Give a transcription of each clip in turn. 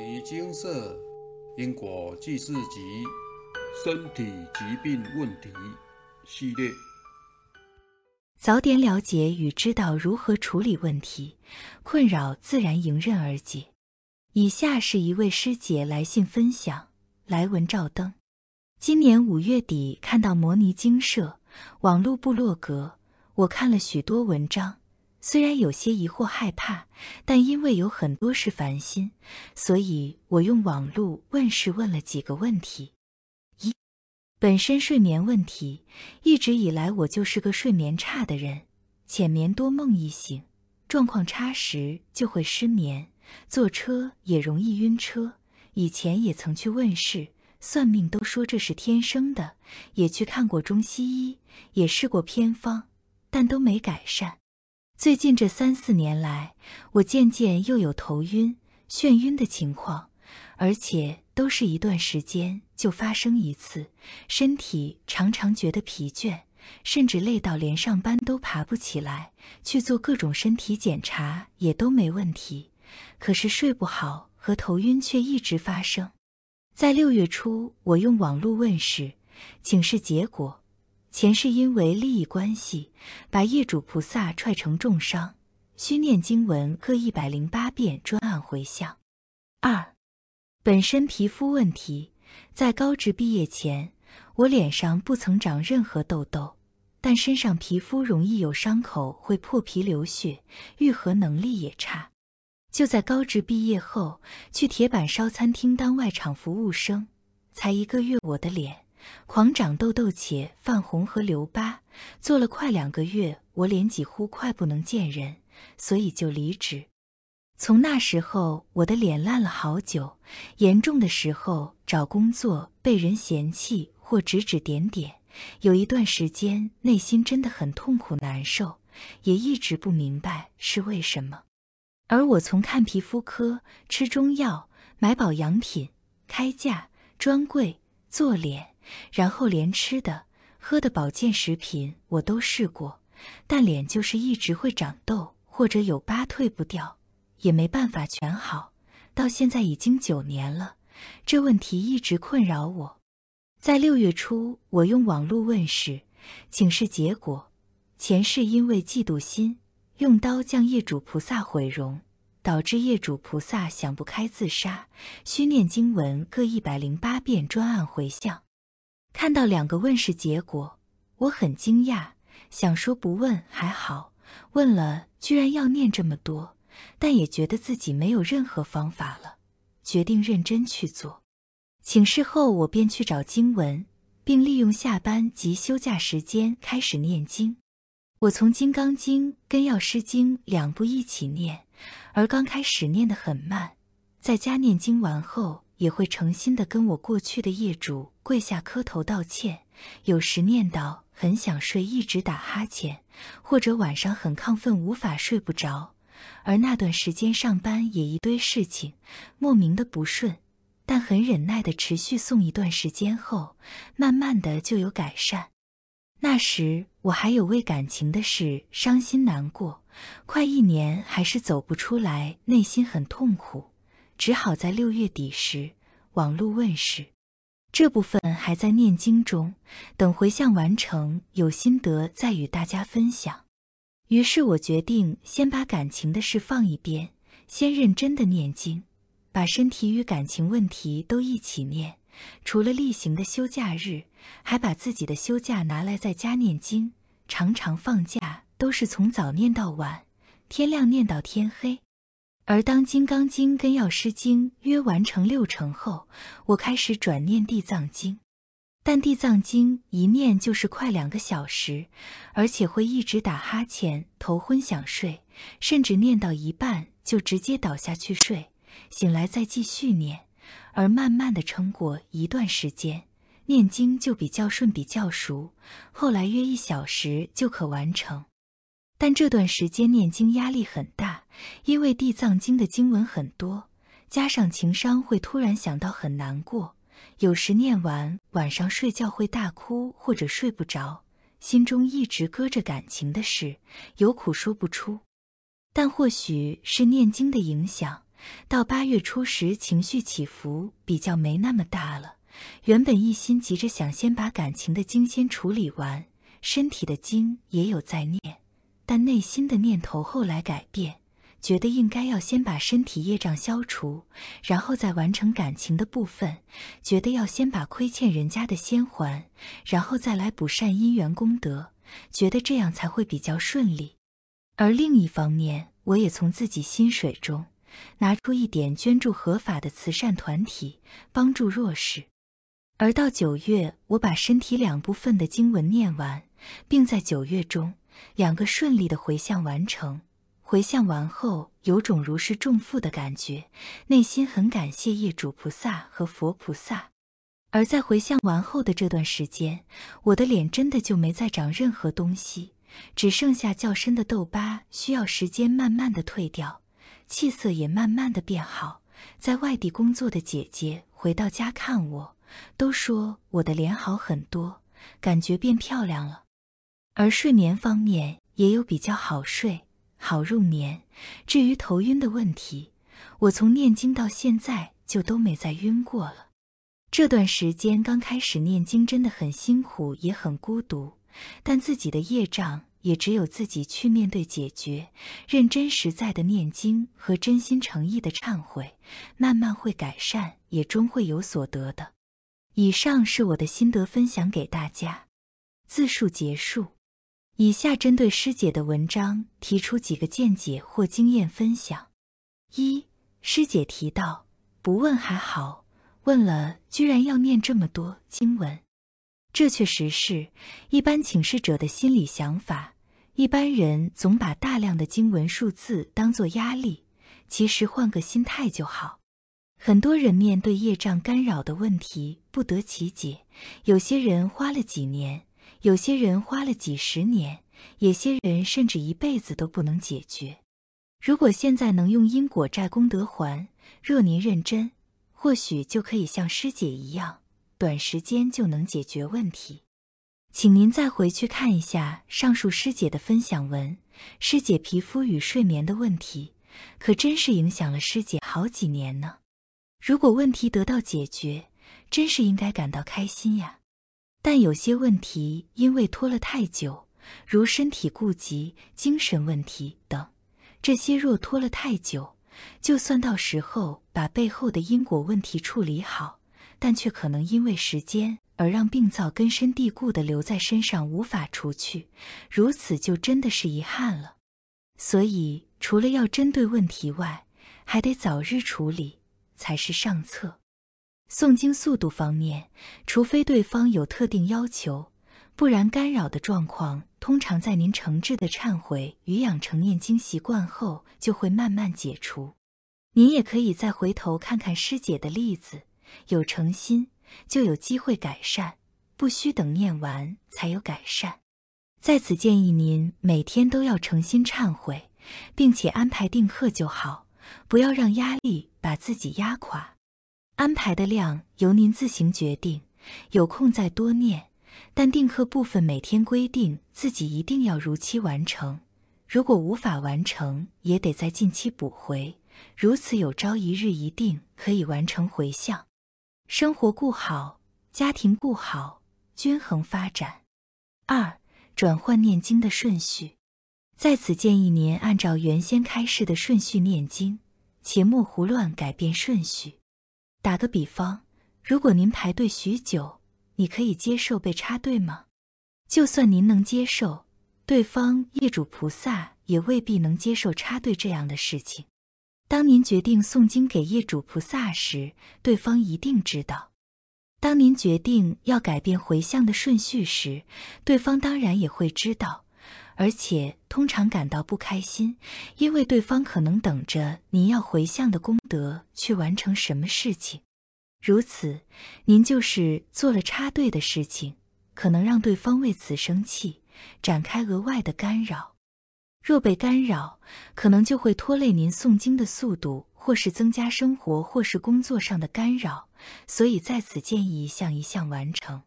尼精舍因果记事集身体疾病问题系列，早点了解与知道如何处理问题，困扰自然迎刃而解。以下是一位师姐来信分享：来文照灯。今年五月底看到摩尼精舍网络部落格，我看了许多文章。虽然有些疑惑害怕，但因为有很多是烦心，所以我用网络问事问了几个问题。一、本身睡眠问题，一直以来我就是个睡眠差的人，浅眠多梦易醒，状况差时就会失眠，坐车也容易晕车。以前也曾去问世算命，都说这是天生的，也去看过中西医，也试过偏方，但都没改善。最近这三四年来，我渐渐又有头晕、眩晕的情况，而且都是一段时间就发生一次。身体常常觉得疲倦，甚至累到连上班都爬不起来。去做各种身体检查也都没问题，可是睡不好和头晕却一直发生。在六月初，我用网络问世请示结果。前世因为利益关系，把业主菩萨踹成重伤，需念经文各一百零八遍，专案回向。二，本身皮肤问题，在高职毕业前，我脸上不曾长任何痘痘，但身上皮肤容易有伤口，会破皮流血，愈合能力也差。就在高职毕业后，去铁板烧餐厅当外场服务生，才一个月，我的脸。狂长痘痘且泛红和留疤，做了快两个月，我脸几乎快不能见人，所以就离职。从那时候，我的脸烂了好久，严重的时候找工作被人嫌弃或指指点点，有一段时间内心真的很痛苦难受，也一直不明白是为什么。而我从看皮肤科、吃中药、买保养品、开价、专柜、做脸。然后连吃的、喝的保健食品我都试过，但脸就是一直会长痘或者有疤，退不掉，也没办法全好。到现在已经九年了，这问题一直困扰我。在六月初，我用网络问世请示结果，前世因为嫉妒心，用刀将业主菩萨毁容，导致业主菩萨想不开自杀，需念经文各一百零八遍，专案回向。看到两个问世结果，我很惊讶，想说不问还好，问了居然要念这么多，但也觉得自己没有任何方法了，决定认真去做。请示后，我便去找经文，并利用下班及休假时间开始念经。我从《金刚经》跟《药师经》两部一起念，而刚开始念得很慢，在家念经完后。也会诚心的跟我过去的业主跪下磕头道歉。有时念叨很想睡，一直打哈欠，或者晚上很亢奋，无法睡不着。而那段时间上班也一堆事情，莫名的不顺，但很忍耐的持续送一段时间后，慢慢的就有改善。那时我还有为感情的事伤心难过，快一年还是走不出来，内心很痛苦。只好在六月底时网路问世，这部分还在念经中，等回向完成有心得再与大家分享。于是我决定先把感情的事放一边，先认真的念经，把身体与感情问题都一起念。除了例行的休假日，还把自己的休假拿来在家念经，常常放假都是从早念到晚，天亮念到天黑。而当《金刚经》跟《药师经》约完成六成后，我开始转念《地藏经》，但《地藏经》一念就是快两个小时，而且会一直打哈欠、头昏想睡，甚至念到一半就直接倒下去睡，醒来再继续念。而慢慢的撑过一段时间，念经就比较顺、比较熟，后来约一小时就可完成。但这段时间念经压力很大，因为地藏经的经文很多，加上情商会突然想到很难过，有时念完晚上睡觉会大哭或者睡不着，心中一直搁着感情的事，有苦说不出。但或许是念经的影响，到八月初时情绪起伏比较没那么大了。原本一心急着想先把感情的经先处理完，身体的经也有在念，但内心的念头后来改变。觉得应该要先把身体业障消除，然后再完成感情的部分。觉得要先把亏欠人家的先还，然后再来补善因缘功德。觉得这样才会比较顺利。而另一方面，我也从自己薪水中拿出一点捐助合法的慈善团体，帮助弱势。而到九月，我把身体两部分的经文念完，并在九月中两个顺利的回向完成。回向完后，有种如释重负的感觉，内心很感谢业主菩萨和佛菩萨。而在回向完后的这段时间，我的脸真的就没再长任何东西，只剩下较深的痘疤，需要时间慢慢的退掉，气色也慢慢的变好。在外地工作的姐姐回到家看我，都说我的脸好很多，感觉变漂亮了。而睡眠方面也有比较好睡。好入眠。至于头晕的问题，我从念经到现在就都没再晕过了。这段时间刚开始念经真的很辛苦，也很孤独，但自己的业障也只有自己去面对解决。认真实在的念经和真心诚意的忏悔，慢慢会改善，也终会有所得的。以上是我的心得分享给大家。自述结束。以下针对师姐的文章提出几个见解或经验分享。一，师姐提到，不问还好，问了居然要念这么多经文，这确实是一般请示者的心理想法。一般人总把大量的经文数字当作压力，其实换个心态就好。很多人面对业障干扰的问题不得其解，有些人花了几年。有些人花了几十年，有些人甚至一辈子都不能解决。如果现在能用因果债功德还，若您认真，或许就可以像师姐一样，短时间就能解决问题。请您再回去看一下上述师姐的分享文，师姐皮肤与睡眠的问题，可真是影响了师姐好几年呢。如果问题得到解决，真是应该感到开心呀。但有些问题因为拖了太久，如身体顾及、精神问题等，这些若拖了太久，就算到时候把背后的因果问题处理好，但却可能因为时间而让病灶根深蒂固的留在身上，无法除去，如此就真的是遗憾了。所以，除了要针对问题外，还得早日处理才是上策。诵经速度方面，除非对方有特定要求，不然干扰的状况通常在您诚挚的忏悔与养成念经习惯后就会慢慢解除。您也可以再回头看看师姐的例子，有诚心就有机会改善，不需等念完才有改善。在此建议您每天都要诚心忏悔，并且安排定课就好，不要让压力把自己压垮。安排的量由您自行决定，有空再多念，但定课部分每天规定自己一定要如期完成。如果无法完成，也得在近期补回。如此有朝一日一定可以完成回向。生活顾好，家庭顾好，均衡发展。二、转换念经的顺序，在此建议您按照原先开示的顺序念经，且莫胡乱改变顺序。打个比方，如果您排队许久，你可以接受被插队吗？就算您能接受，对方业主菩萨也未必能接受插队这样的事情。当您决定诵经给业主菩萨时，对方一定知道；当您决定要改变回向的顺序时，对方当然也会知道。而且通常感到不开心，因为对方可能等着您要回向的功德去完成什么事情，如此您就是做了插队的事情，可能让对方为此生气，展开额外的干扰。若被干扰，可能就会拖累您诵经的速度，或是增加生活或是工作上的干扰。所以在此建议一项一项完成。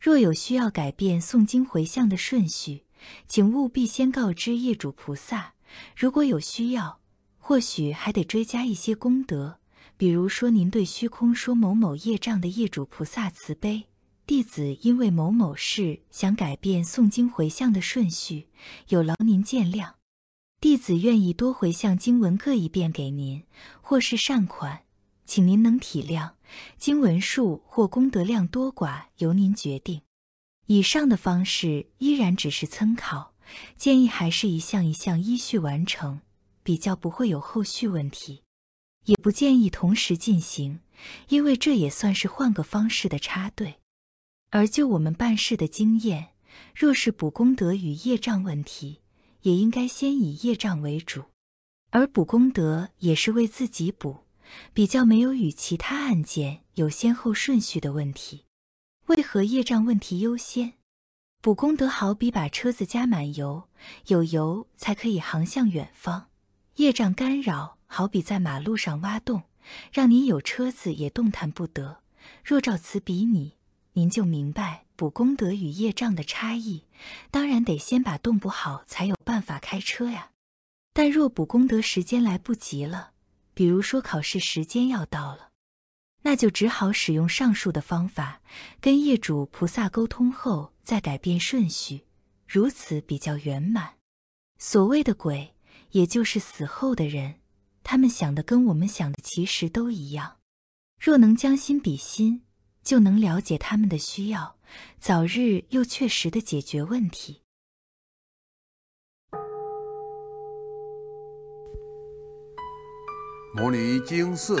若有需要改变诵经回向的顺序。请务必先告知业主菩萨，如果有需要，或许还得追加一些功德，比如说您对虚空说某某业障的业主菩萨慈悲，弟子因为某某事想改变诵经回向的顺序，有劳您见谅。弟子愿意多回向经文各一遍给您，或是善款，请您能体谅。经文数或功德量多寡由您决定。以上的方式依然只是参考，建议还是一项一项依序完成。比较不会有后续问题，也不建议同时进行，因为这也算是换个方式的插队。而就我们办事的经验，若是补功德与业障问题，也应该先以业障为主，而补功德也是为自己补，比较没有与其他案件有先后顺序的问题。为何业障问题优先？补功德好比把车子加满油，有油才可以航向远方。业障干扰，好比在马路上挖洞，让您有车子也动弹不得。若照此比拟，您就明白补功德与业障的差异。当然得先把洞补好，才有办法开车呀。但若补功德时间来不及了，比如说考试时间要到了，那就只好使用上述的方法，跟业主菩萨沟通后再改变顺序，如此比较圆满。所谓的鬼。也就是死后的人，他们想的跟我们想的其实都一样。若能将心比心，就能了解他们的需要，早日又确实的解决问题。摩尼经寺